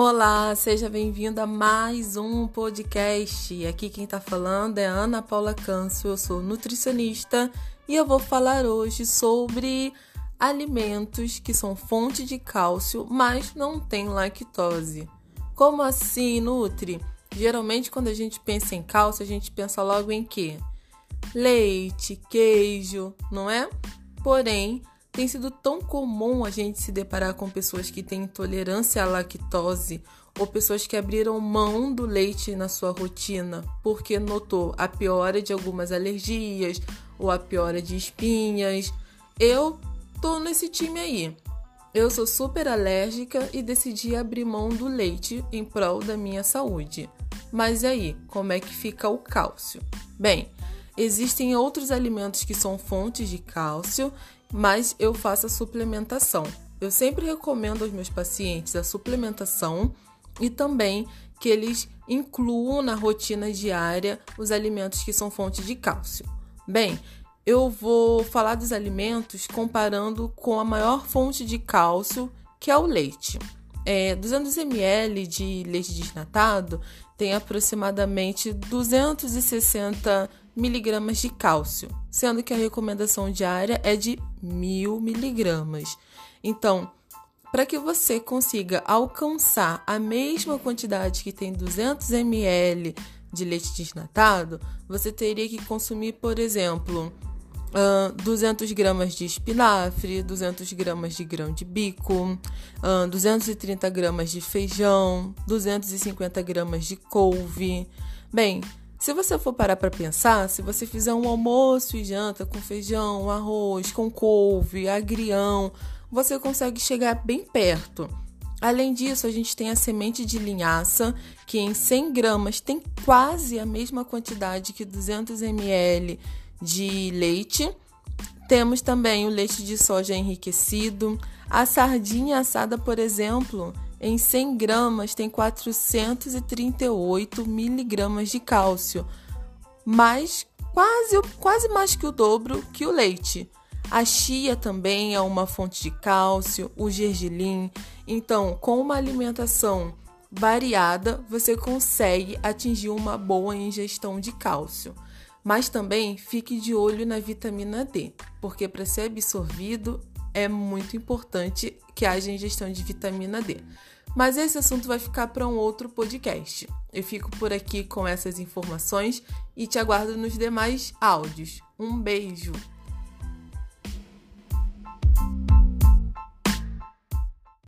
Olá, seja bem-vindo a mais um podcast. Aqui quem está falando é Ana Paula Câncio, eu sou nutricionista e eu vou falar hoje sobre alimentos que são fonte de cálcio, mas não tem lactose. Como assim, Nutri? Geralmente quando a gente pensa em cálcio, a gente pensa logo em quê? Leite, queijo, não é? Porém, tem sido tão comum a gente se deparar com pessoas que têm intolerância à lactose ou pessoas que abriram mão do leite na sua rotina porque notou a piora de algumas alergias ou a piora de espinhas. Eu tô nesse time aí. Eu sou super alérgica e decidi abrir mão do leite em prol da minha saúde. Mas aí, como é que fica o cálcio? Bem, existem outros alimentos que são fontes de cálcio mas eu faço a suplementação. Eu sempre recomendo aos meus pacientes a suplementação e também que eles incluam na rotina diária os alimentos que são fonte de cálcio. Bem, eu vou falar dos alimentos comparando com a maior fonte de cálcio, que é o leite. É, 200 ml de leite desnatado tem aproximadamente 260 miligramas de cálcio, sendo que a recomendação diária é de 1000 miligramas. Então, para que você consiga alcançar a mesma quantidade que tem 200 ml de leite desnatado, você teria que consumir, por exemplo, 200 gramas de espinafre, 200 gramas de grão de bico, 230 gramas de feijão, 250 gramas de couve. Bem, se você for parar para pensar, se você fizer um almoço e janta com feijão, arroz, com couve, agrião, você consegue chegar bem perto. Além disso, a gente tem a semente de linhaça, que em 100 gramas tem quase a mesma quantidade que 200 ml de leite. Temos também o leite de soja enriquecido, a sardinha assada, por exemplo, em 100 gramas tem 438 miligramas de cálcio, mais quase, quase mais que o dobro que o leite. A chia também é uma fonte de cálcio, o gergelim. Então, com uma alimentação variada, você consegue atingir uma boa ingestão de cálcio. Mas também fique de olho na vitamina D, porque para ser absorvido é muito importante que haja ingestão de vitamina D. Mas esse assunto vai ficar para um outro podcast. Eu fico por aqui com essas informações e te aguardo nos demais áudios. Um beijo!